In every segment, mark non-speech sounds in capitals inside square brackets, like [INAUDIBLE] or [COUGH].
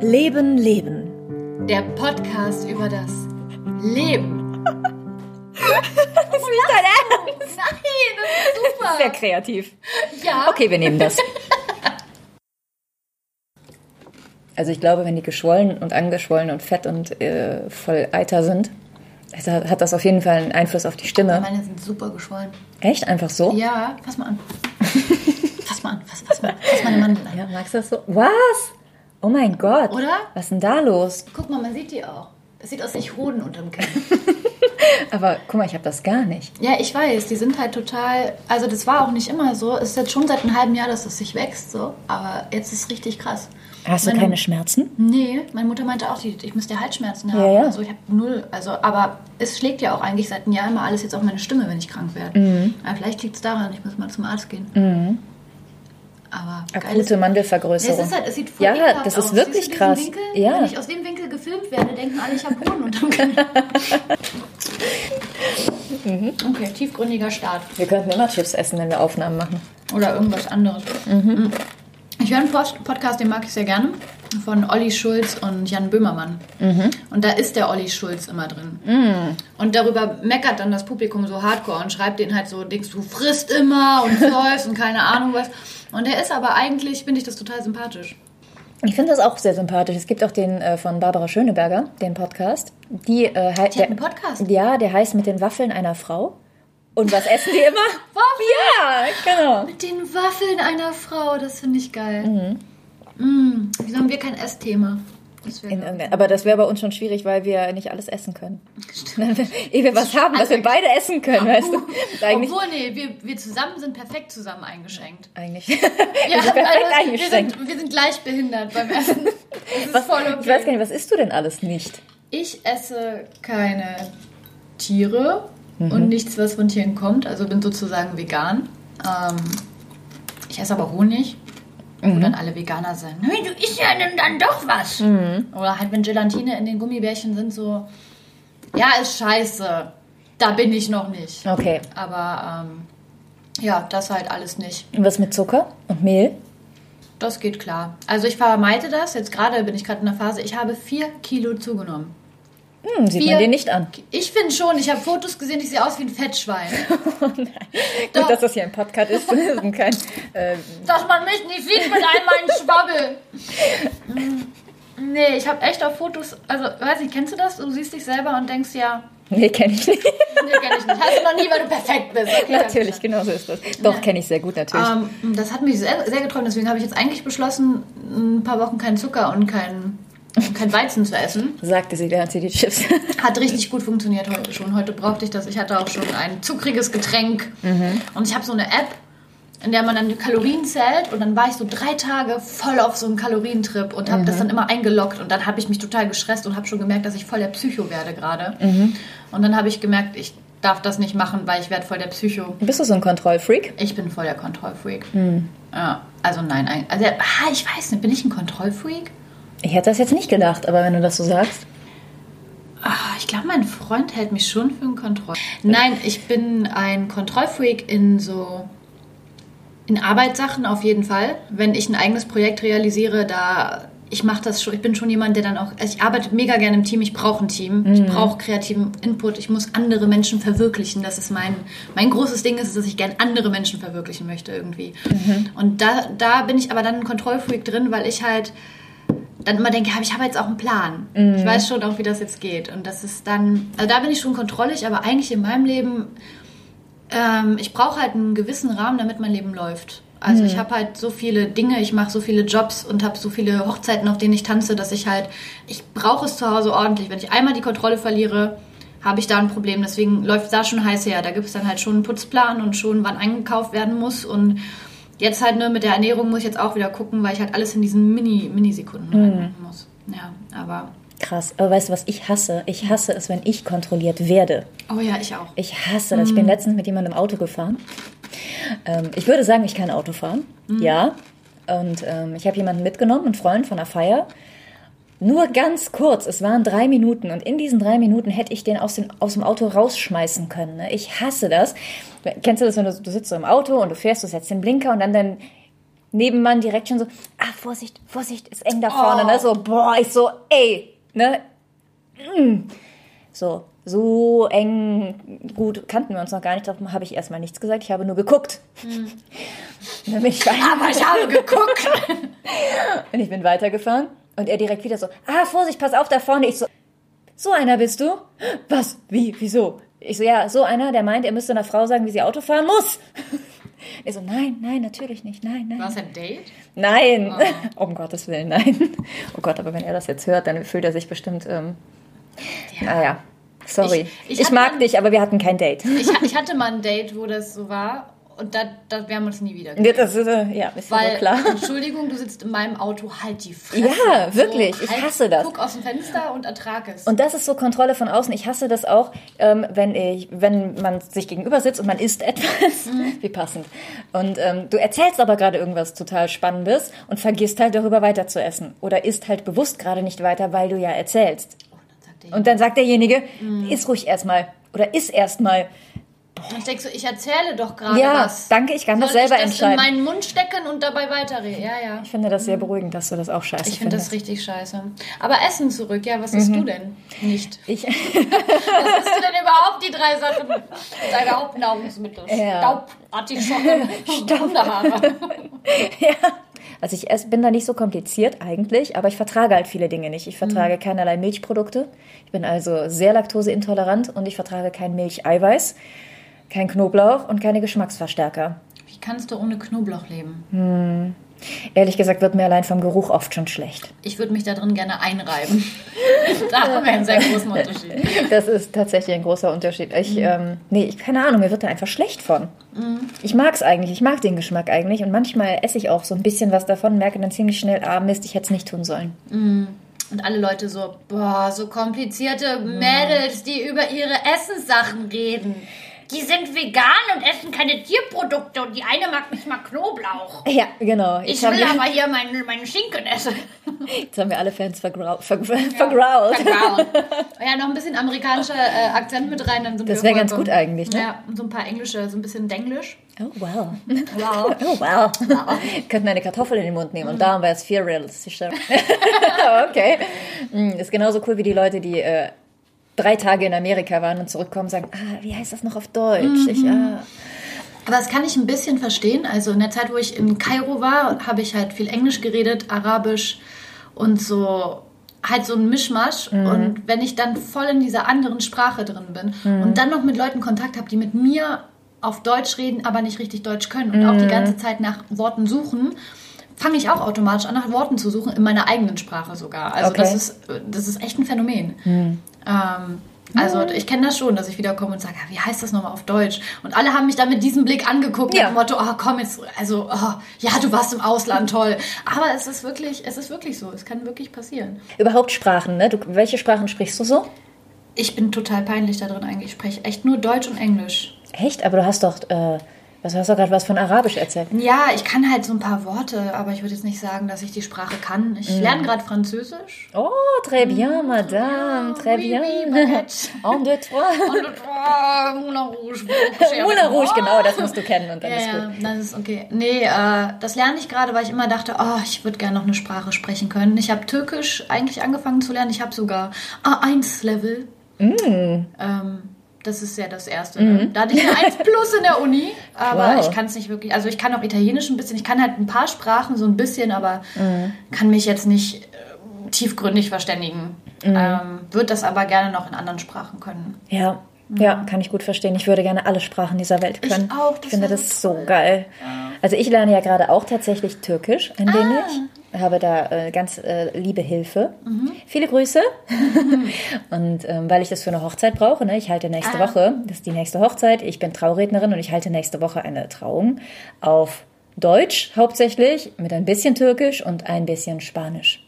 Leben, Leben. Der Podcast über das Leben. Das ist nicht dein Ernst. [LAUGHS] Nein, das ist super. Sehr kreativ. Ja. Okay, wir nehmen das. Also ich glaube, wenn die geschwollen und angeschwollen und fett und äh, voll Eiter sind, also hat das auf jeden Fall einen Einfluss auf die Stimme. Meine sind super geschwollen. Echt? Einfach so? Ja, fass mal an. [LAUGHS] fass mal an, fass, fass mal, fass meine Mandel an. Ja, magst du das so? Was? Oh mein Gott. Oder? Was ist denn da los? Guck mal, man sieht die auch. Das sieht aus wie Hoden unterm Kinn. [LAUGHS] Aber guck mal, ich habe das gar nicht. Ja, ich weiß, die sind halt total. Also, das war auch nicht immer so. Es ist jetzt schon seit einem halben Jahr, dass das sich wächst, so. Aber jetzt ist es richtig krass. Hast du Meine- keine Schmerzen? Nee, meine Mutter meinte auch, ich müsste Halsschmerzen haben. Ja, ja. Also, ich habe null. Also, aber es schlägt ja auch eigentlich seit einem Jahr immer alles jetzt auf meine Stimme, wenn ich krank werde. Mhm. Aber vielleicht liegt es daran, ich muss mal zum Arzt gehen. Aber Akute Mandelvergrößerung. es ist halt, es sieht voll Ja, das ist aus. wirklich krass. Winkel? Ja. Wenn ich aus dem Winkel gefilmt werde, denken alle, ich habe Hoden unterm. Mhm. Okay, tiefgründiger Start. Wir könnten immer Chips essen, wenn wir Aufnahmen machen. Oder irgendwas anderes. Mhm. Ich höre einen Podcast, den mag ich sehr gerne, von Olli Schulz und Jan Böhmermann. Und da ist der Olli Schulz immer drin. Und darüber meckert dann das Publikum so hardcore und schreibt den halt so, denkst du frisst immer und [LAUGHS] säufst und keine Ahnung was. Und der ist aber eigentlich, finde ich das total sympathisch. Ich finde das auch sehr sympathisch. Es gibt auch den äh, von Barbara Schöneberger, den Podcast. Die, äh, Die hat einen Podcast? Ja, der heißt mit den Waffeln einer Frau. Und was essen die immer? [LAUGHS] Waffeln? Ja, genau. Mit den Waffeln einer Frau, das finde ich geil. Mm, wieso haben wir kein Essthema? Das In irgendein- Aber das wäre bei uns schon schwierig, weil wir nicht alles essen können. Ehe wir was haben, was wir beide essen können, weißt du? [LAUGHS] Eigentlich, Obwohl, nee, wir, wir zusammen sind perfekt zusammen eingeschenkt. eigentlich. [LAUGHS] Ja, wir sind perfekt also, wir, eingeschränkt. sind, wir sind gleich behindert beim Essen. Was, okay. Ich weiß gar nicht, was isst du denn alles nicht? Ich esse keine Tiere Mhm. und nichts, was von Tieren kommt. Also bin sozusagen vegan. Ähm, ich esse aber Honig. Mhm. Wo dann alle Veganer sind. Hey, du isst ja dann, dann doch was. Mhm. Oder halt, wenn Gelatine in den Gummibärchen sind, so, ja, ist scheiße. Da bin ich noch nicht. Okay. Aber ähm, ja, das halt alles nicht. Und was mit Zucker und Mehl? Das geht klar. Also ich vermeide das. Jetzt gerade bin ich gerade in der Phase, ich habe vier Kilo zugenommen. Hm, sieht Vier- man dir nicht an. Ich finde schon, ich habe Fotos gesehen, ich sehe aus wie ein Fettschwein. [LAUGHS] Gut, dass das hier ein Podcast ist und kein. Äh, Dass man mich nicht sieht mit all meinen Schwabbel. [LAUGHS] Nee, ich habe echt auf Fotos, also weiß nicht, kennst du das? Du siehst dich selber und denkst ja, nee, kenne ich nicht. nee, kenn ich nicht. Hast du noch nie, weil du perfekt bist. Okay, natürlich, genau so ist das. Doch, kenne ich sehr gut, natürlich. Ähm, das hat mich sehr, sehr getroffen, deswegen habe ich jetzt eigentlich beschlossen, ein paar Wochen keinen Zucker und kein, kein Weizen zu essen. Sagte sie, während sie die Chips. [LAUGHS] Hat richtig gut funktioniert heute schon. Heute brauchte ich das. Ich hatte auch schon ein zuckriges Getränk. Und ich habe so eine App, in der man dann die Kalorien zählt. Und dann war ich so drei Tage voll auf so einem Kalorientrip und habe das dann immer eingeloggt. Und dann habe ich mich total gestresst und habe schon gemerkt, dass ich voll der Psycho werde gerade. Und dann habe ich gemerkt, ich darf das nicht machen, weil ich werde voll der Psycho. Bist du so ein Kontrollfreak? Ich bin voll der Kontrollfreak. Ja, also nein, ein- also ah, ich weiß nicht, bin ich ein Kontrollfreak? Ich hätte das jetzt nicht gedacht, aber wenn du das so sagst. Ah, ich glaube, mein Freund hält mich schon für einen Kontroll. Nein, ich bin ein Kontrollfreak in so in Arbeitssachen auf jeden Fall. Wenn ich ein eigenes Projekt realisiere, da ich mache das schon. Ich bin schon jemand, der dann auch. Also ich arbeite mega gerne im Team. Ich brauche ein Team. Ich brauche kreativen Input. Ich muss andere Menschen verwirklichen. Das ist mein mein großes Ding ist, dass ich gerne andere Menschen verwirklichen möchte irgendwie. Und da da bin ich aber dann ein Kontrollfreak drin, weil ich halt dann immer denke, ich habe jetzt auch einen Plan. Ich weiß schon auch, wie das jetzt geht. Und das ist dann, also da bin ich schon kontrollig, aber eigentlich in meinem Leben, ähm, ich brauche halt einen gewissen Rahmen, damit mein Leben läuft. Also ich habe halt so viele Dinge, ich mache so viele Jobs und habe so viele Hochzeiten, auf denen ich tanze, dass ich halt, ich brauche es zu Hause ordentlich. Wenn ich einmal die Kontrolle verliere, habe ich da ein Problem. Deswegen läuft es da schon heiß her. Da gibt es dann halt schon einen Putzplan und schon, wann eingekauft werden muss. Und jetzt halt nur mit der Ernährung muss ich jetzt auch wieder gucken, weil ich halt alles in diesen Mini, Minisekunden reinmachen muss. Ja, aber. Krass. Aber weißt du, was ich hasse? Ich hasse es, wenn ich kontrolliert werde. Oh ja, ich auch. Ich hasse das. Ich bin letztens mit jemandem im Auto gefahren. Ähm, ich würde sagen, ich kann Auto fahren. Ja. Und ähm, ich habe jemanden mitgenommen, einen Freund von der Feier. Nur ganz kurz, es waren drei Minuten und in diesen drei Minuten hätte ich den aus, den, aus dem Auto rausschmeißen können. Ne? Ich hasse das. Kennst du das, wenn du, du sitzt so im Auto und du fährst, du setzt den Blinker und dann, dann Nebenmann direkt schon so, ah, Vorsicht, Vorsicht, ist eng da vorne, ne? So, boah, ich so, ey, ne? Mm. So, so eng, gut, kannten wir uns noch gar nicht, darum habe ich erstmal nichts gesagt, ich habe nur geguckt. [LAUGHS] Bin ich Aber ich habe geguckt. [LAUGHS] und ich bin weitergefahren und er direkt wieder so, ah, Vorsicht, pass auf da vorne. Ich so, so einer bist du? Was? Wie? Wieso? Ich so, ja, so einer, der meint, er müsste einer Frau sagen, wie sie Auto fahren muss. [LAUGHS] Er so, nein, nein, natürlich nicht, nein, nein. War es ein Date? Nein, [LAUGHS] um Gottes Willen, nein. Oh Gott, aber wenn er das jetzt hört, dann fühlt er sich bestimmt, ähm, naja, sorry. Ich- Ich, ich mag dann- dich, aber wir hatten kein Date. Ich, ich hatte mal ein Date, wo das so war und da, da wir haben uns nie wieder Ja, Das ist, äh, ja, ist Weil, klar. Entschuldigung, du sitzt in meinem Auto, halt die Fresse. Ja, wirklich, ich hasse das. Guck aus dem Fenster und ertrag es. Und das ist so Kontrolle von außen. Ich hasse das auch, ähm, wenn ich, wenn man sich gegenüber sitzt und man isst etwas. Mhm. [LAUGHS] Wie passend. Und ähm, du erzählst aber gerade irgendwas total Spannendes und vergisst halt darüber weiter zu essen. Oder isst halt bewusst gerade nicht weiter, weil du ja erzählst. Oh, Und dann sagt derjenige, Mhm. iss ruhig erstmal. Oder iss erstmal. Und ich denke so, ich erzähle doch gerade Ja, was. danke, ich kann das Soll selber ich das entscheiden. in meinen Mund stecken und dabei weiterreden? Ja, ja. Ich finde das sehr beruhigend, dass du das auch scheiße Ich finde das richtig scheiße. Aber Essen zurück, ja, was isst Mhm. du denn nicht? Ich, Was isst du denn überhaupt, die drei Sachen? Deine Hauptnahrungsmittel. Ja. [LAUGHS] Staub, Artischocken, [LAUGHS] ja. Also ich ess, bin da nicht so kompliziert eigentlich, aber ich vertrage halt viele Dinge nicht. Ich Mhm. vertrage keinerlei Milchprodukte. Ich bin also sehr laktoseintolerant und ich vertrage kein Milcheiweiß, kein Knoblauch und keine Geschmacksverstärker. Wie kannst du ohne Knoblauch leben? Ehrlich gesagt wird mir allein vom Geruch oft schon schlecht. Ich würde mich da drin gerne einreiben. [LAUGHS] da haben wir einen sehr großen Unterschied. Das ist tatsächlich ein großer Unterschied. Ich, Mhm. ähm, nee, ich, keine Ahnung, mir wird da einfach schlecht von. Ich mag es eigentlich, ich mag den Geschmack eigentlich und manchmal esse ich auch so ein bisschen was davon, merke dann ziemlich schnell, ah Mist, ich hätte es nicht tun sollen. Und alle Leute so, boah, so komplizierte Mädels, die über ihre Essenssachen reden. Die sind vegan und essen keine Tierprodukte und die eine mag nicht mal Knoblauch. [LAUGHS] Ja, genau. Ich haben will wir, aber hier meinen, meinen Schinken essen. [LAUGHS] jetzt haben wir alle Fans vergrau ver [LAUGHS] vergrault. Vergraut. Ja, noch ein bisschen amerikanischer äh, Akzent mit rein. Dann sind Das wir wäre ganz gut eigentlich, ne? Ja, und so ein paar englische, so ein bisschen denglisch. Oh, wow. Wow. Oh, wow. Könnten eine Kartoffel in den Mund nehmen und darum wäre es viel realistischer. okay. Mm, Ist genauso cool wie die Leute, die äh, drei Tage in Amerika waren und zurückkommen und sagen, ah, wie heißt das noch auf Deutsch? Ich, ah. Aber das kann ich ein bisschen verstehen. Also in der Zeit, wo ich in Kairo war, habe ich halt viel Englisch geredet, Arabisch und so halt so ein Mischmasch. Und wenn ich dann voll in dieser anderen Sprache drin bin und dann noch mit Leuten Kontakt habe, die mit mir auf Deutsch reden, aber nicht richtig Deutsch können und auch die ganze Zeit nach Worten suchen, fange ich auch automatisch an, nach Worten zu suchen, in meiner eigenen Sprache sogar. Also Okay. das, ist, das ist echt ein Phänomen. Ähm, also ich kenne das schon, dass ich wieder komme und sage, ja, wie heißt das nochmal auf Deutsch? Und alle haben mich dann mit diesem Blick angeguckt, Ja. nach dem Motto, oh komm jetzt, also oh, ja, du warst im Ausland, toll. Aber es ist wirklich, es ist wirklich so, es kann wirklich passieren. Überhaupt Sprachen, ne? Du, welche Sprachen sprichst du so? Ich bin total peinlich da drin eigentlich. Ich spreche echt nur Deutsch und Englisch. Echt? Aber du hast doch, äh, was du hast doch gerade was von Arabisch erzählt. Ja, ich kann halt so ein paar Worte, aber ich würde jetzt nicht sagen, dass ich die Sprache kann. Ich lerne gerade Französisch. Oh, très bien, madame, très Oui, bien. oui. Un, [LAUGHS] deux, trois. Und oh, Moulin Rouge. Moulin [LAUGHS] Rouge, genau, das musst du kennen und dann Ja, ist gut. ja, das ist okay. Nee, äh, das lerne ich gerade, weil ich immer dachte, oh, ich würde gerne noch eine Sprache sprechen können. Ich habe Türkisch eigentlich angefangen zu lernen. Ich habe sogar A1-Level. Mm. Ähm, das ist ja das Erste. Ne? Da hatte ich eine 1 [LAUGHS] plus in der Uni, aber Mhm. Wow. ich kann es nicht wirklich. Also ich kann auch Italienisch ein bisschen. Ich kann halt ein paar Sprachen so ein bisschen, aber Mhm. kann mich jetzt nicht äh, tiefgründig verständigen. Mhm. Ähm, Würde das aber gerne noch in anderen Sprachen können. Ja, ja, kann ich gut verstehen. Ich würde gerne alle Sprachen dieser Welt Ich können. auch, Ich das finde wäre das so so toll. geil. Also ich lerne ja gerade auch tatsächlich Türkisch ein Ah. wenig. Habe da äh, ganz äh, liebe Hilfe. Mhm. Viele Grüße. [LAUGHS] [LAUGHS] und ähm, weil ich das für eine Hochzeit brauche, ne, ich halte nächste Ah. Woche, das ist die nächste Hochzeit. Ich bin Traurednerin und ich halte nächste Woche eine Trauung auf Deutsch hauptsächlich, mit ein bisschen Türkisch und ein bisschen Spanisch.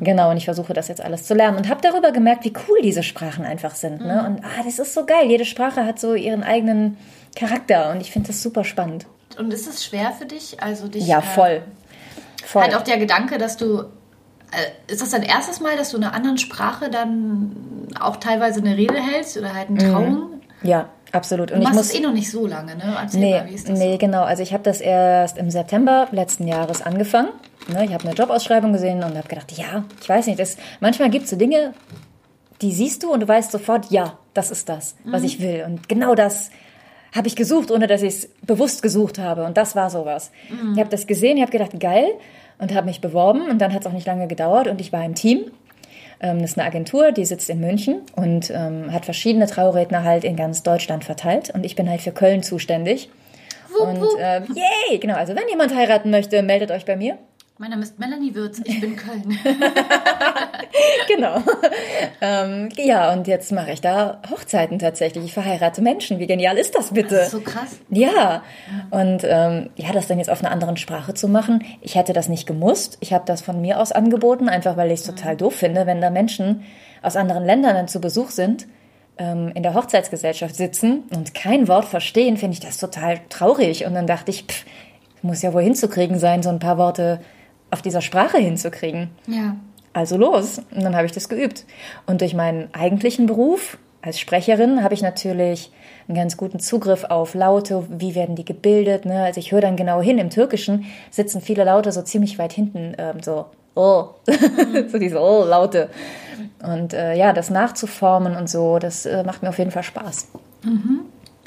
Genau, und ich versuche das jetzt alles zu lernen und habe darüber gemerkt, wie cool diese Sprachen einfach sind. Ne? Mhm. Und ah, das ist so geil. Jede Sprache hat so ihren eigenen Charakter und ich finde das super spannend. Und ist es schwer für dich? Also dich Ja, äh, voll. Voll. Halt auch der Gedanke, dass du. Äh, ist das dein erstes Mal, dass du in einer anderen Sprache dann auch teilweise eine Rede hältst oder halt Mhm. eine Trauung? Ja, Absolut. Und du machst es eh noch nicht so lange, ne? Erzähl nee, mal, wie ist das nee, so? genau. Also ich habe das erst im September letzten Jahres angefangen. Ne, ich habe eine Jobausschreibung gesehen und habe gedacht, ja, ich weiß nicht, das, manchmal gibt es so Dinge, die siehst du und du weißt sofort, ja, das ist das, was Mhm. ich will. Und genau das habe ich gesucht, ohne dass ich es bewusst gesucht habe. Und das war sowas. Mhm. Ich habe das gesehen, ich habe gedacht, geil, und habe mich beworben. Und dann hat es auch nicht lange gedauert und ich war im Team. Ähm, das ist eine Agentur, die sitzt in München und ähm, hat verschiedene Trauredner halt in ganz Deutschland verteilt. Und ich bin halt für Köln zuständig. Und äh, yay, genau. Also wenn jemand heiraten möchte, meldet euch bei mir. Mein Name ist Melanie Würz, ich bin Köln. [LAUGHS] Genau. ähm, ja, und jetzt mache ich da Hochzeiten tatsächlich. Ich verheirate Menschen. Wie genial ist das bitte? Das ist so krass. Ja, und ähm, ja, das dann jetzt auf einer anderen Sprache zu machen, ich hätte das nicht gemusst. Ich habe das von mir aus angeboten, einfach weil ich es total doof finde, wenn da Menschen aus anderen Ländern dann zu Besuch sind, ähm, in der Hochzeitsgesellschaft sitzen und kein Wort verstehen, finde ich das total traurig. Und dann dachte ich, pff, muss ja wohl hinzukriegen sein, so ein paar Worte auf dieser Sprache hinzukriegen. Ja. Also los. Und dann habe ich das geübt. Und durch meinen eigentlichen Beruf als Sprecherin habe ich natürlich einen ganz guten Zugriff auf Laute, wie werden die gebildet. Ne? Also ich höre dann genau hin. Im Türkischen sitzen viele Laute so ziemlich weit hinten, ähm, so oh, [LAUGHS] so diese oh Laute. Und äh, ja, das nachzuformen und so, das äh, macht mir auf jeden Fall Spaß.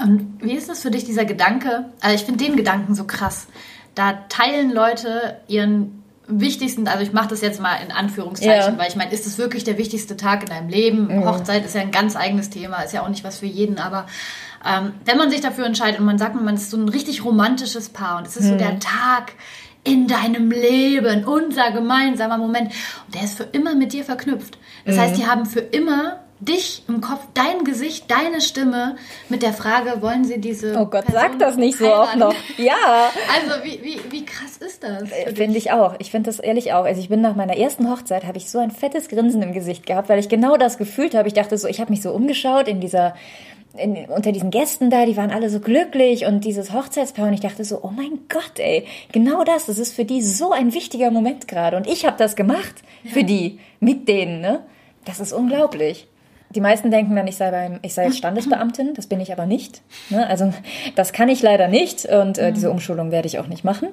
Und wie ist das für dich, dieser Gedanke? Also ich finde den Gedanken so krass. Da teilen Leute ihren wichtigsten, also ich mache das jetzt mal in Anführungszeichen, Ja. weil ich meine, ist es wirklich der wichtigste Tag in deinem Leben? Hochzeit ist ja ein ganz eigenes Thema, ist ja auch nicht was für jeden, aber ähm, wenn man sich dafür entscheidet und man sagt, man ist so ein richtig romantisches Paar und es ist so der Tag in deinem Leben, unser gemeinsamer Moment und der ist für immer mit dir verknüpft. Das heißt, die haben für immer dich im Kopf, dein Gesicht, deine Stimme mit der Frage, wollen sie diese Oh Gott, Person sag das nicht so heiraten? noch. Ja. [LAUGHS] Also wie, wie, wie krass ist das? dich? Finde ich auch. Ich finde das ehrlich auch. Also ich bin nach meiner ersten Hochzeit, habe ich so ein fettes Grinsen im Gesicht gehabt, weil ich genau das gefühlt habe. Ich dachte so, ich habe mich so umgeschaut in dieser, in, unter diesen Gästen da, die waren alle so glücklich und dieses Hochzeitspaar und ich dachte so, oh mein Gott, ey, genau das, das ist für die so ein wichtiger Moment gerade und ich habe das gemacht für die, mit denen, ne? Das ist unglaublich. Die meisten denken dann, ich sei beim, ich sei jetzt Standesbeamtin, das bin ich aber nicht. Ne? Also das kann ich leider nicht und äh, diese Umschulung werde ich auch nicht machen.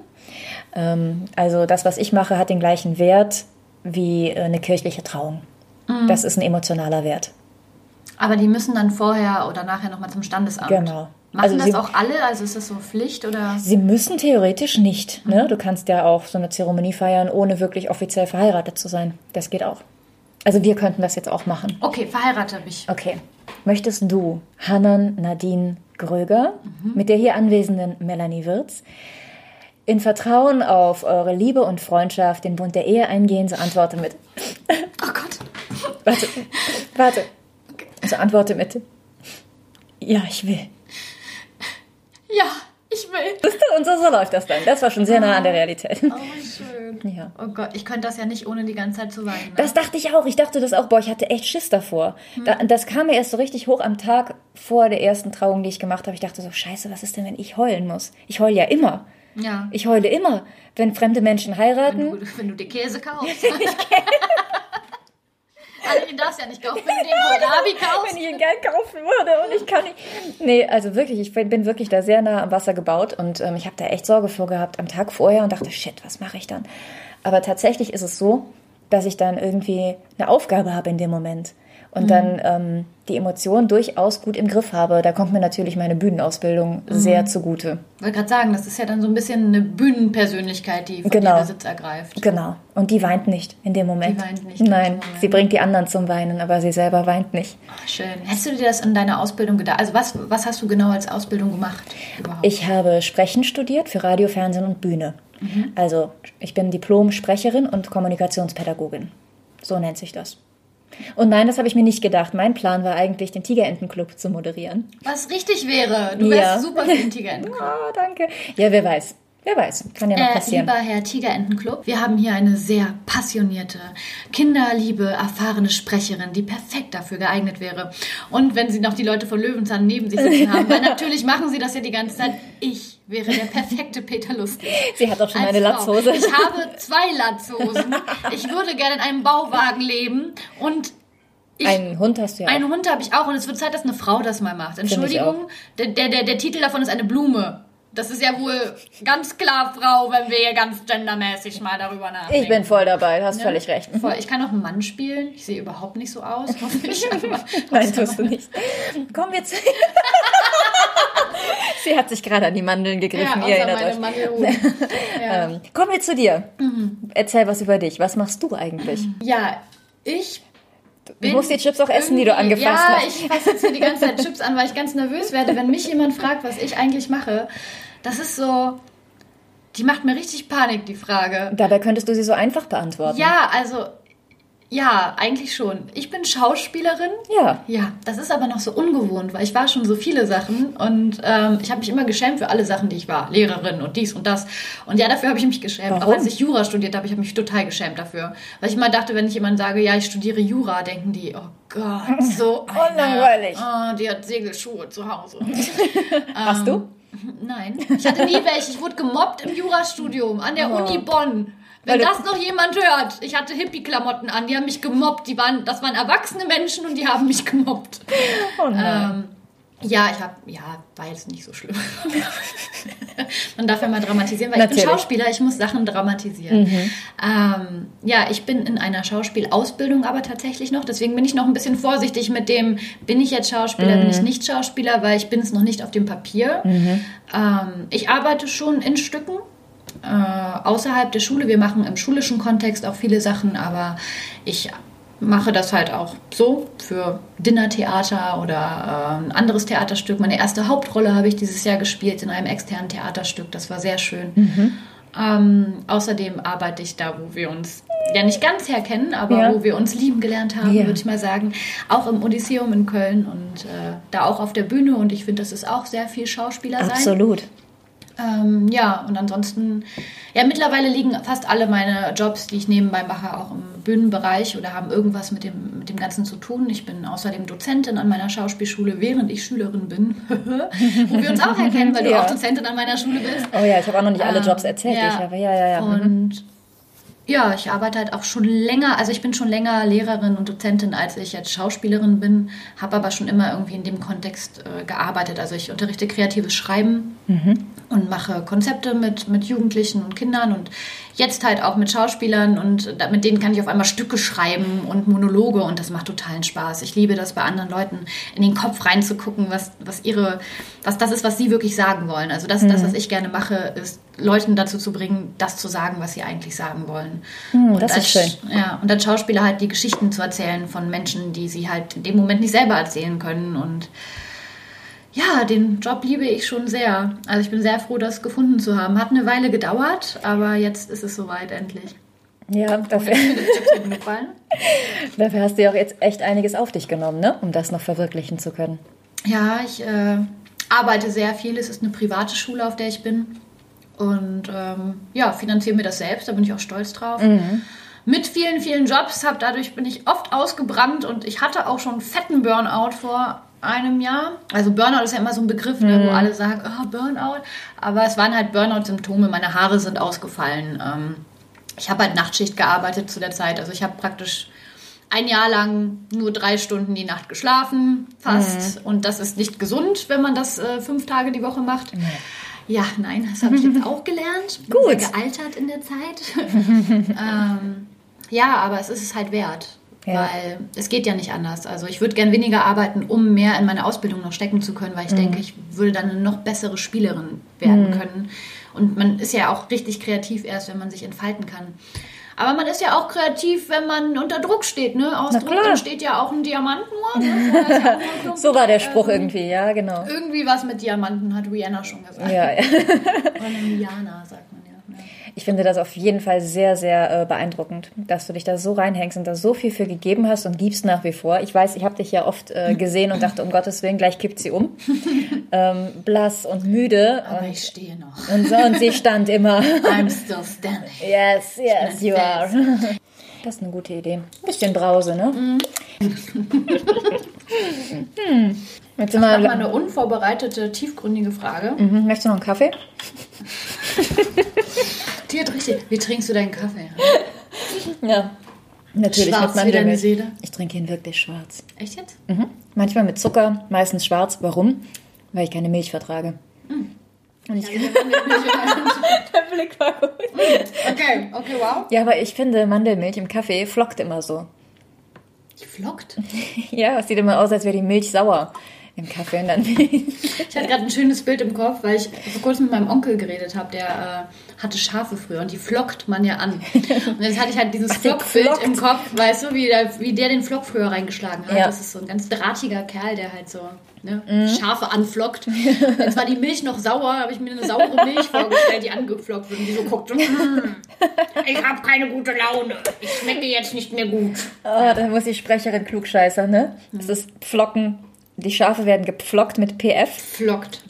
Ähm, also das, was ich mache, hat den gleichen Wert wie äh, eine kirchliche Trauung. Das ist ein emotionaler Wert. Aber die müssen dann vorher oder nachher nochmal zum Standesamt. Genau. Machen Also das sie- auch alle? Also ist das so Pflicht oder? Sie müssen theoretisch nicht. Ne? Du kannst ja auch so eine Zeremonie feiern, ohne wirklich offiziell verheiratet zu sein. Das geht auch. Also wir könnten das jetzt auch machen. Okay, verheirate mich. Okay. Möchtest du Hannan Nadine Gröger mit der hier anwesenden Melanie Wirz in Vertrauen auf eure Liebe und Freundschaft den Bund der Ehe eingehen? So antworte mit. [LAUGHS] Oh Gott. Warte, warte. So antworte mit. Ja, ich will. Ja, ich will. Und so, so läuft das dann. Das war schon sehr nah an der Realität. Oh, schön. Ja. Oh Gott, ich könnte das ja nicht ohne die ganze Zeit zu weinen. Ne? Das dachte ich auch. Ich dachte das auch. Boah, ich hatte echt Schiss davor. Da, das kam mir erst so richtig hoch am Tag vor der ersten Trauung, die ich gemacht habe. Ich dachte so, scheiße, was ist denn, wenn ich heulen muss? Ich heule ja immer. ja. Ich heule immer, wenn fremde Menschen heiraten. Wenn du, wenn du dir Käse kaufst. [LAUGHS] also, darfst du ja nicht kaufen. Wenn du den Kohlrabi kaufst. Wenn ich ihn gern kaufen würde und ich kann nicht. Nee, also wirklich, ich bin bin wirklich da sehr nah am Wasser gebaut und ähm, ich habe da echt Sorge vor gehabt am Tag vorher und dachte, shit, was mache ich dann? Aber tatsächlich ist es so, dass ich dann irgendwie eine Aufgabe habe in dem Moment und dann ähm, die Emotionen durchaus gut im Griff habe. Da kommt mir natürlich meine Bühnenausbildung sehr zugute. Ich wollte gerade sagen, das ist ja dann so ein bisschen eine Bühnenpersönlichkeit, die von Genau. Besitz ergreift. Genau. Und die weint nicht in dem Moment. Die weint nicht in Nein, sie bringt die anderen zum Weinen, aber sie selber weint nicht. Ach, schön. Hättest du dir das in deiner Ausbildung gedacht? Also was, was hast du genau als Ausbildung gemacht? Überhaupt? Ich habe Sprechen studiert für Radio, Fernsehen und Bühne. Also ich bin Diplom-Sprecherin und Kommunikationspädagogin. So nennt sich das. Und nein, das habe ich mir nicht gedacht. Mein Plan war eigentlich, den Tigerentenclub zu moderieren. was richtig wäre. Du wärst Ja. super für den Tigerentenclub. [LAUGHS] Ah, danke. Ja, wer weiß. Wer weiß. Kann ja noch Äh, passieren. lieber Herr Tigerentenclub, wir haben hier eine sehr passionierte, kinderliebe, erfahrene Sprecherin, die perfekt dafür geeignet wäre. Und wenn Sie noch die Leute von Löwenzahn neben sich sitzen haben, weil [LAUGHS] natürlich machen Sie das ja die ganze Zeit. Ich wäre der perfekte Peter Lustig. Sie hat auch schon Als eine. Latzhose. Ich habe zwei Latzhosen. Ich würde gerne in einem Bauwagen leben und Ich, einen Hund hast du ja Einen Hund habe ich auch und es wird Zeit, dass eine Frau das mal macht. Entschuldigung, der, der, der, der Titel davon ist eine Blume. Das ist ja wohl ganz klar Frau, wenn wir hier ganz gendermäßig mal darüber nachdenken. Ich bin voll dabei, hast völlig recht. Voll. Ich kann auch einen Mann spielen. Ich sehe überhaupt nicht so aus, [LAUGHS] Nein, tust du nicht. Kommen wir zu. [LAUGHS] Sie hat sich gerade an die Mandeln gegriffen, ja, ihr erinnert meine euch. [LAUGHS] Ja. Ähm, kommen wir zu dir. Erzähl was über dich. Was machst du eigentlich? ja, ich Du musst die Chips auch essen, die du angefasst ja, hast. ich fasse jetzt hier die ganze Zeit Chips an, weil ich ganz nervös werde, wenn mich jemand fragt, was ich eigentlich mache. Das ist so, die macht mir richtig Panik, die Frage. Dabei könntest du sie so einfach beantworten. Ja, also, ja, eigentlich schon. Ich bin Schauspielerin. Ja. Ja, das ist aber noch so ungewohnt, weil ich war schon so viele Sachen und ähm, ich habe mich immer geschämt für alle Sachen, die ich war. Lehrerin und dies und das. Und ja, dafür habe ich mich geschämt. Auch Warum? als ich Jura studiert habe, ich habe mich total geschämt dafür. Weil ich immer dachte, wenn ich jemand sage, ja, ich studiere Jura, denken die, oh Gott, so [LAUGHS] Unlangweilig. Oh, die hat Segelschuhe zu Hause. [LAUGHS] Hast du? Nein, ich hatte nie welche. Ich wurde gemobbt im Jurastudium an der Oh. Uni Bonn. Wenn das noch jemand hört, ich hatte Hippie-Klamotten an, die haben mich gemobbt. Die waren, das waren erwachsene Menschen und die haben mich gemobbt. Oh nein. Ähm, ja, ich habe, ja, war jetzt nicht so schlimm. [LAUGHS] Man darf ja mal dramatisieren, weil ich Natürlich. bin Schauspieler, ich muss Sachen dramatisieren. Ähm, ja, ich bin in einer Schauspielausbildung aber tatsächlich noch, deswegen bin ich noch ein bisschen vorsichtig mit dem, bin ich jetzt Schauspieler, bin ich nicht Schauspieler, weil ich bin es noch nicht auf dem Papier. Ähm, ich arbeite schon in Stücken, äh, außerhalb der Schule. Wir machen im schulischen Kontext auch viele Sachen, aber ich mache das halt auch so für Dinnertheater oder äh, ein anderes Theaterstück. Meine erste Hauptrolle habe ich dieses Jahr gespielt in einem externen Theaterstück. Das war sehr schön. Ähm, außerdem arbeite ich da, wo wir uns ja nicht ganz herkennen, aber Ja. wo wir uns lieben gelernt haben, Ja. würde ich mal sagen. Auch im Odysseum in Köln und äh, da auch auf der Bühne. Und ich finde, das ist auch sehr viel Schauspieler sein. Absolut. Ähm, ja, und ansonsten, ja, mittlerweile liegen fast alle meine Jobs, die ich nebenbei mache, auch im Bühnenbereich oder haben irgendwas mit dem, mit dem Ganzen zu tun. Ich bin außerdem Dozentin an meiner Schauspielschule, während ich Schülerin bin. [LAUGHS] Wo wir uns auch erkennen, weil du Ja. auch Dozentin an meiner Schule bist. Oh ja, ich habe auch noch nicht alle Ähm, Jobs erzählt, ja. ich habe. Ja, ja, ja. Mhm. Und ja, ich arbeite halt auch schon länger, also ich bin schon länger Lehrerin und Dozentin, als ich jetzt Schauspielerin bin, habe aber schon immer irgendwie in dem Kontext äh, gearbeitet. Also ich unterrichte kreatives Schreiben und mache Konzepte mit, mit Jugendlichen und Kindern und jetzt halt auch mit Schauspielern und mit denen kann ich auf einmal Stücke schreiben und Monologe und das macht totalen Spaß. Ich liebe das bei anderen Leuten in den Kopf reinzugucken, was, was ihre, was das ist, was sie wirklich sagen wollen. Also das, das was ich gerne mache, ist Leuten dazu zu bringen, das zu sagen, was sie eigentlich sagen wollen. und das ist als, Ja, und als Schauspieler halt die Geschichten zu erzählen von Menschen, die sie halt in dem Moment nicht selber erzählen können und ja, den Job liebe ich schon sehr. Also ich bin sehr froh, das gefunden zu haben. Hat eine Weile gedauert, aber jetzt ist es soweit endlich. Ja, dafür, [LAUGHS] dafür hast du ja auch jetzt echt einiges auf dich genommen, ne? um das noch verwirklichen zu können. Ja, ich äh, arbeite sehr viel. Es ist eine private Schule, auf der ich bin. Und ähm, ja, finanziere mir das selbst, da bin ich auch stolz drauf. Mit vielen, vielen Jobs, hab, dadurch bin ich oft ausgebrannt und ich hatte auch schon einen fetten Burnout vor einem Jahr. Also Burnout ist ja immer so ein Begriff, ne, wo alle sagen, oh, Burnout. Aber es waren halt Burnout-Symptome. Meine Haare sind ausgefallen. Ähm, ich habe halt Nachtschicht gearbeitet zu der Zeit. Also ich habe praktisch ein Jahr lang nur drei Stunden die Nacht geschlafen, fast. Und das ist nicht gesund, wenn man das äh, fünf Tage die Woche macht. Ja, nein, das habe ich jetzt auch gelernt. Gut. Sehr gealtert in der Zeit. [LAUGHS] ähm, ja, aber es ist es halt wert. Ja. Weil es geht ja nicht anders. Also ich würde gern weniger arbeiten, um mehr in meine Ausbildung noch stecken zu können, weil ich denke, ich würde dann eine noch bessere Spielerin werden können. Und man ist ja auch richtig kreativ erst, wenn man sich entfalten kann. Aber man ist ja auch kreativ, wenn man unter Druck steht. Ne? Aus Druck entsteht ja auch ein Diamant nur. Ne? [LAUGHS] Ja. So war der Spruch irgendwie, ja, genau. Irgendwie was mit Diamanten, hat Rihanna schon gesagt. Ja, ja. Oder Rihanna, sagt man. Ich finde das auf jeden Fall sehr, sehr äh, beeindruckend, dass du dich da so reinhängst und da so viel für gegeben hast und gibst nach wie vor. Ich weiß, ich habe dich ja oft äh, gesehen und dachte, um Gottes Willen, gleich kippt sie um. [LAUGHS] ähm, blass und müde. Aber Und, ich stehe noch. und, so, und sie stand immer. [LAUGHS] I'm still standing. yes, yes, you are. [LAUGHS] Das ist eine gute Idee. Ein bisschen Brause, ne? Mhm. hm. Jetzt sind wir, Nochmal eine unvorbereitete, tiefgründige Frage. mhm. Möchtest du noch einen Kaffee? Die hat richtig. Wie trinkst du deinen Kaffee? [LAUGHS] Ja. Natürlich Schwarz mit wie deine. Seele. Ich trinke ihn wirklich schwarz. Echt jetzt? Mhm. Manchmal mit Zucker, meistens schwarz. Warum? Weil ich keine Milch vertrage. Und ich [LAUGHS] Der Blick war gut. Okay, okay, wow. Ja, aber ich finde, Mandelmilch im Kaffee flockt immer so. Die flockt. [LAUGHS] Ja, es sieht immer aus, als wäre die Milch sauer im Kaffee. Und dann Ich hatte gerade ein schönes Bild im Kopf, weil ich vor kurzem mit meinem Onkel geredet habe, der äh, hatte Schafe früher und die flockt man ja an. [LAUGHS] Und jetzt hatte ich halt dieses Flockbild im Kopf, weißt du, wie der, wie der den Flock früher reingeschlagen hat. Ja. Das ist so ein ganz drahtiger Kerl, der halt so ne, Mhm. Schafe anflockt. [LAUGHS] Jetzt war die Milch noch sauer, habe ich mir eine saure Milch vorgestellt, die angeflockt wird und die so guckt. "Mm, ich habe keine gute Laune. Ich schmecke jetzt nicht mehr gut. Oh, da muss die Sprecherin klugscheißer, ne? Das ist Pflocken. Die Schafe werden gepflockt mit PF. Flockt.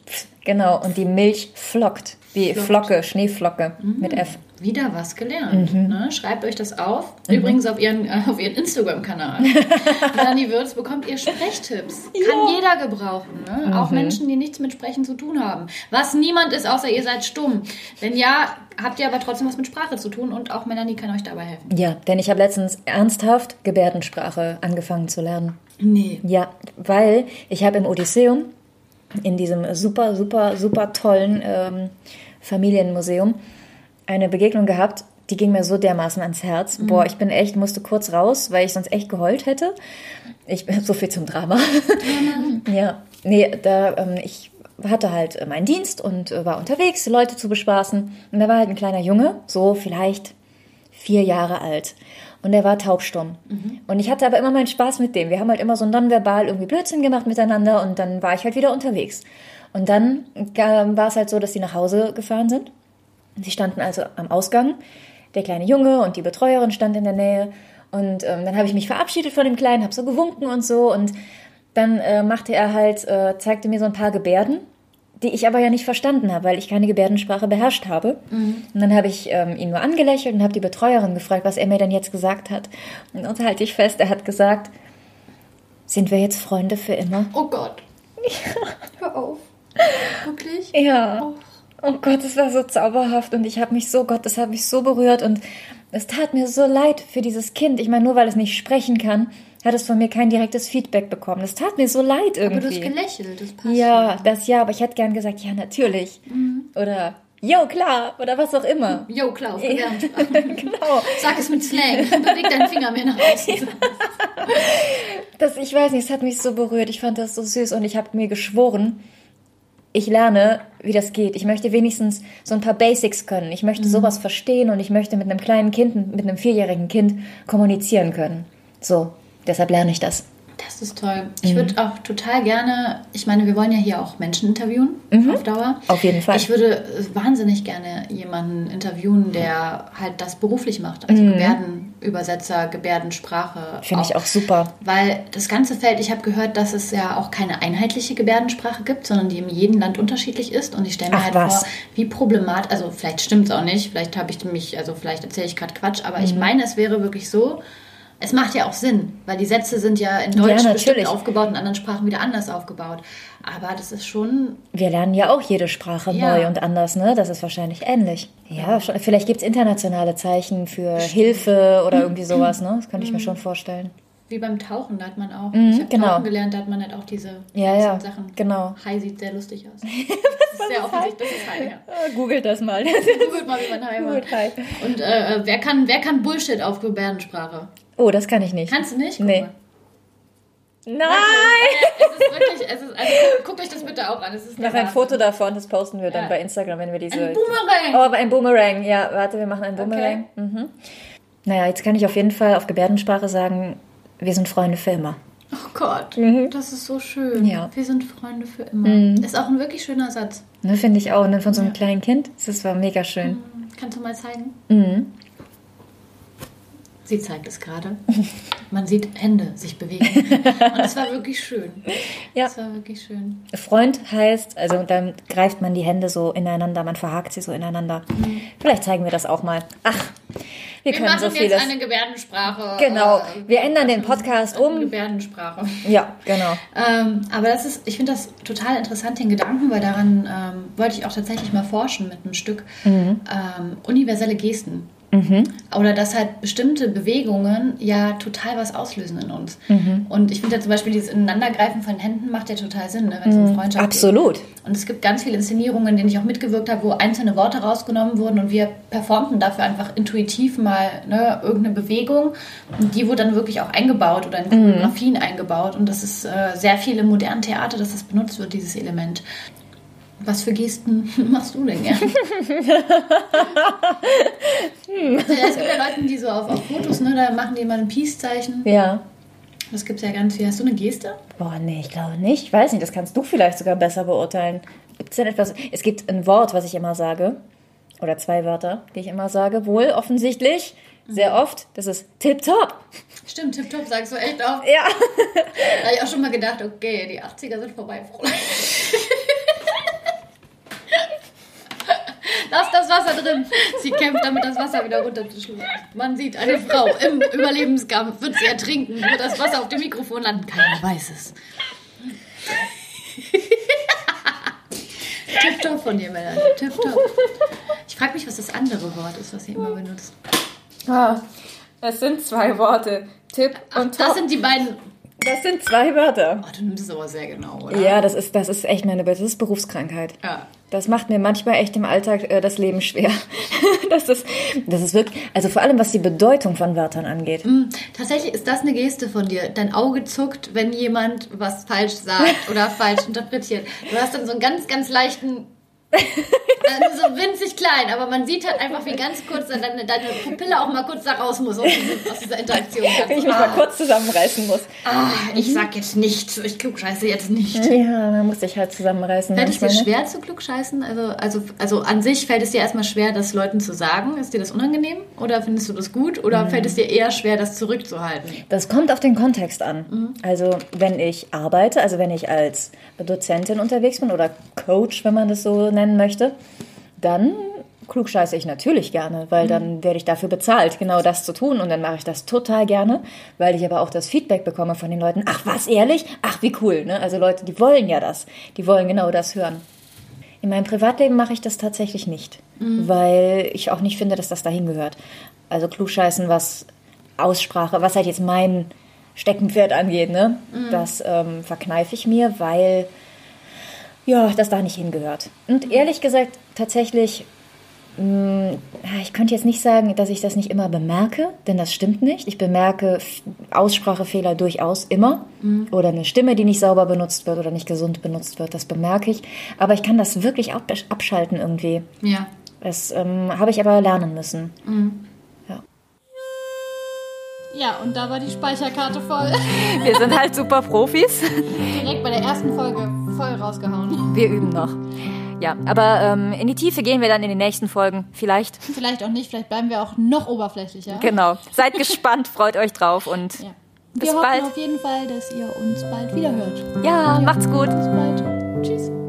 Genau. Und die Milch flockt. Wie Flockt. Flocke, Schneeflocke mit F. Wieder was gelernt. Mhm. Ne? Schreibt euch das auf. Übrigens auf ihren, äh, auf ihren Instagram-Kanal. [LAUGHS] Melanie Würz bekommt ihr Sprechtipps. Kann jeder gebrauchen. Ne? Mhm. Auch Menschen, die nichts mit Sprechen zu tun haben. Was niemand ist, außer ihr seid stumm. Wenn ja, habt ihr aber trotzdem was mit Sprache zu tun und auch Melanie kann euch dabei helfen. Ja, denn ich habe letztens ernsthaft Gebärdensprache angefangen zu lernen. Nee. Ja, weil ich habe im Odysseum, in diesem super, super, super tollen ähm, Familienmuseum, eine Begegnung gehabt, die ging mir so dermaßen ans Herz. Boah, ich bin echt, musste kurz raus, weil ich sonst echt geheult hätte. Ich [LAUGHS] so viel zum Drama. [LAUGHS] ja, nee, da ähm, ich hatte halt äh, meinen Dienst und äh, war unterwegs, Leute zu bespaßen. Und da war halt ein kleiner Junge, so vielleicht vier Jahre alt. Und er war taubstumm. Und ich hatte aber immer meinen Spaß mit dem. Wir haben halt immer so nonverbal irgendwie Blödsinn gemacht miteinander und dann war ich halt wieder unterwegs. Und dann war es halt so, dass sie nach Hause gefahren sind. Sie standen also am Ausgang. Der kleine Junge und die Betreuerin stand in der Nähe. Und ähm, dann habe ich mich verabschiedet von dem Kleinen, habe so gewunken und so. Und dann äh, machte er halt, äh, zeigte mir so ein paar Gebärden, die ich aber ja nicht verstanden habe, weil ich keine Gebärdensprache beherrscht habe. Und dann habe ich ähm, ihn nur angelächelt und habe die Betreuerin gefragt, was er mir denn jetzt gesagt hat. Und uns halte ich fest, er hat gesagt, sind wir jetzt Freunde für immer? Oh Gott. Hör auf. Wirklich? Ja. Oh Gott, das war so zauberhaft und ich habe mich so, Gott, das hat mich so berührt und es tat mir so leid für dieses Kind. Ich meine, nur weil es nicht sprechen kann, hat es von mir kein direktes Feedback bekommen. Das tat mir so leid Aber du hast irgendwie. gelächelt, das passt. Ja, das ja, aber ich hätte gern gesagt, ja, natürlich. Oder, jo, klar, oder was auch immer. Jo, klar, auf [LAUGHS] genau. Sag es mit Slang. Beweg deinen Finger mehr nach außen. [LAUGHS] Das, ich weiß nicht, es hat mich so berührt. Ich fand das so süß und ich habe mir geschworen, ich lerne, wie das geht. Ich möchte wenigstens so ein paar Basics können. Ich möchte sowas verstehen und ich möchte mit einem kleinen Kind, mit einem vierjährigen Kind kommunizieren können. So, deshalb lerne ich das. Das ist toll. Ich würde auch total gerne, ich meine, wir wollen ja hier auch Menschen interviewen auf Dauer. Auf jeden Fall. Ich würde wahnsinnig gerne jemanden interviewen, der halt das beruflich macht. Also Gebärdenübersetzer, Gebärdensprache. Finde ich auch super. Weil das ganze Feld, ich habe gehört, dass es ja auch keine einheitliche Gebärdensprache gibt, sondern die in jedem Land unterschiedlich ist. Und ich stelle mir Ach, halt was. vor, wie problematisch, also vielleicht stimmt es auch nicht, vielleicht habe ich mich, also vielleicht erzähle ich gerade Quatsch, aber Mhm. ich meine, es wäre wirklich so, es macht ja auch Sinn, weil die Sätze sind ja in Deutsch Ja, bestimmt aufgebaut, in anderen Sprachen wieder anders aufgebaut. Aber das ist schon, Wir lernen ja auch jede Sprache Ja. neu und anders, ne? Das ist wahrscheinlich ähnlich. Ja, schon, vielleicht gibt es internationale Zeichen für Hilfe oder irgendwie sowas, ne? Das könnte ich mir schon vorstellen. wie beim Tauchen, da hat man auch, ich habe genau. Tauchen gelernt, da hat man halt auch diese Ja, ja, Sachen. genau. Hai sieht sehr lustig aus. [LAUGHS] das ist sehr offensichtlich, das ist Hai, ja. Googelt das mal. Googelt mal, wie man Hai macht. Und äh, wer, kann, wer kann Bullshit auf Gebärdensprache? Oh, das kann ich nicht. Kannst du nicht? Guck Nee. mal. Nein! Es ist wirklich, es ist, also guckt, euch das bitte auch an. Es ist der ein Foto davon, das posten wir dann Ja. bei Instagram, wenn wir diese. Ein Boomerang! Oh, aber ein Boomerang. Ja, warte, wir machen einen Boomerang. Mhm. Naja, jetzt kann ich auf jeden Fall auf Gebärdensprache sagen, wir sind Freunde für immer. Oh Gott, das ist so schön. Mhm. Ja. Mhm. Wir sind Freunde für immer. Ist auch ein wirklich schöner Satz. Ne, finde ich auch. Ne, von so einem kleinen Kind. Das war mega schön. Kannst du mal zeigen? Mhm. Sie zeigt es gerade. [LAUGHS] Man sieht Hände sich bewegen. Und es war wirklich schön. Ja. Es war wirklich schön. Freund heißt, also dann greift man die Hände so ineinander, man verhakt sie so ineinander. Vielleicht zeigen wir das auch mal. Ach, wir, Wir können machen so jetzt vieles. eine Gebärdensprache. Genau. Wir ändern den Podcast um. Gebärdensprache. Ja, genau. Ähm, aber das ist, ich finde das total interessant, den Gedanken, weil daran ähm, wollte ich auch tatsächlich mal forschen mit einem Stück. Mhm. Ähm, universelle Gesten. Oder dass halt bestimmte Bewegungen ja total was auslösen in uns. Und ich finde ja zum Beispiel dieses Ineinandergreifen von Händen macht ja total Sinn, ne, wenn es um Freundschaft Absolut. geht. Und es gibt ganz viele Inszenierungen, in denen ich auch mitgewirkt habe, wo einzelne Worte rausgenommen wurden und wir performten dafür einfach intuitiv mal ne, irgendeine Bewegung. Und die wurde dann wirklich auch eingebaut oder in Choreografien eingebaut. Und das ist äh, sehr viel im modernen Theater, dass das benutzt wird, dieses Element. Was für Gesten [LAUGHS] machst du denn gern? Also, ja, es gibt ja Leute, die so auf, auf Fotos, ne, da machen die immer ein Peace-Zeichen. Ja. Das gibt es ja ganz viel. Hast du eine Geste? Boah, nee, ich glaube nicht. Ich weiß nicht, das kannst du vielleicht sogar besser beurteilen. Gibt es denn etwas? Es gibt ein Wort, was ich immer sage. Oder zwei Wörter, die ich immer sage. Wohl offensichtlich. Sehr oft. Das ist tipptopp. Stimmt, tipptopp sagst du echt oft. Ja. Da habe ich auch schon mal gedacht, okay, die 80er sind vorbei, das Wasser drin. Sie kämpft damit, das Wasser wieder runterzuschlucken. Man sieht eine Frau im Überlebenskampf, wird sie ertrinken, wird das Wasser auf dem Mikrofon landen. Keiner weiß es. [LAUGHS] Tipptopp von dir, Melanie. Tipptopp. Ich frage mich, was das andere Wort ist, was sie immer benutzt. Ah, es sind zwei Worte. Tipp und Das top. sind die beiden. Das sind zwei Wörter. Oh, du nimmst es aber sehr genau, oder? Ja, das ist, das ist echt meine, das ist Berufskrankheit. Ja. Das macht mir manchmal echt im Alltag äh, das Leben schwer. [LAUGHS] das ist, das ist wirklich, also vor allem was die Bedeutung von Wörtern angeht. Tatsächlich ist das eine Geste von dir. Dein Auge zuckt, wenn jemand was falsch sagt [LAUGHS] oder falsch interpretiert. Du hast dann so einen ganz, ganz leichten. Also so winzig klein, aber man sieht halt einfach, wie ganz kurz deine, deine Pupille auch mal kurz da raus muss aus, aus dieser Interaktion. Wenn ich mich ah, mal kurz zusammenreißen muss. ah, ich sag jetzt nichts, ich klugscheiße jetzt nicht. Ja, man muss sich halt zusammenreißen. Fällt es dir schwer zu klugscheißen? Also, also, also an sich fällt es dir erstmal schwer, das Leuten zu sagen? Ist dir das unangenehm? Oder findest du das gut? Oder fällt es dir eher schwer, das zurückzuhalten? Das kommt auf den Kontext an. Also wenn ich arbeite, also wenn ich als Dozentin unterwegs bin oder Coach, wenn man das so nennen möchte, dann klugscheiße ich natürlich gerne, weil dann werde ich dafür bezahlt, genau das zu tun und dann mache ich das total gerne, weil ich aber auch das Feedback bekomme von den Leuten, ach was, ehrlich? Ach, wie cool, ne? Also Leute, die wollen ja das, die wollen genau das hören. In meinem Privatleben mache ich das tatsächlich nicht, weil ich auch nicht finde, dass das dahin gehört. Also klugscheißen, was Aussprache, was halt jetzt mein Steckenpferd angeht, ne? Das ähm, verkneife ich mir, weil ja, das da nicht hingehört. Und ehrlich gesagt, tatsächlich, mh, ich könnte jetzt nicht sagen, dass ich das nicht immer bemerke, denn das stimmt nicht. Ich bemerke Aussprachefehler durchaus immer. Oder eine Stimme, die nicht sauber benutzt wird oder nicht gesund benutzt wird, das bemerke ich. Aber ich kann das wirklich ab abschalten irgendwie. Ja. Das ähm, habe ich aber lernen müssen. Ja. Ja, und da war die Speicherkarte voll. Wir sind halt super Profis. Direkt bei der ersten Folge voll rausgehauen. Wir üben noch. Ja, aber ähm, in die Tiefe gehen wir dann in den nächsten Folgen. Vielleicht. Vielleicht auch nicht, vielleicht bleiben wir auch noch oberflächlicher. Genau. Seid gespannt, freut euch drauf und Ja. Bis wir hoffen bald. auf jeden Fall, dass ihr uns bald wieder hört. ja, macht's gut. Bis bald.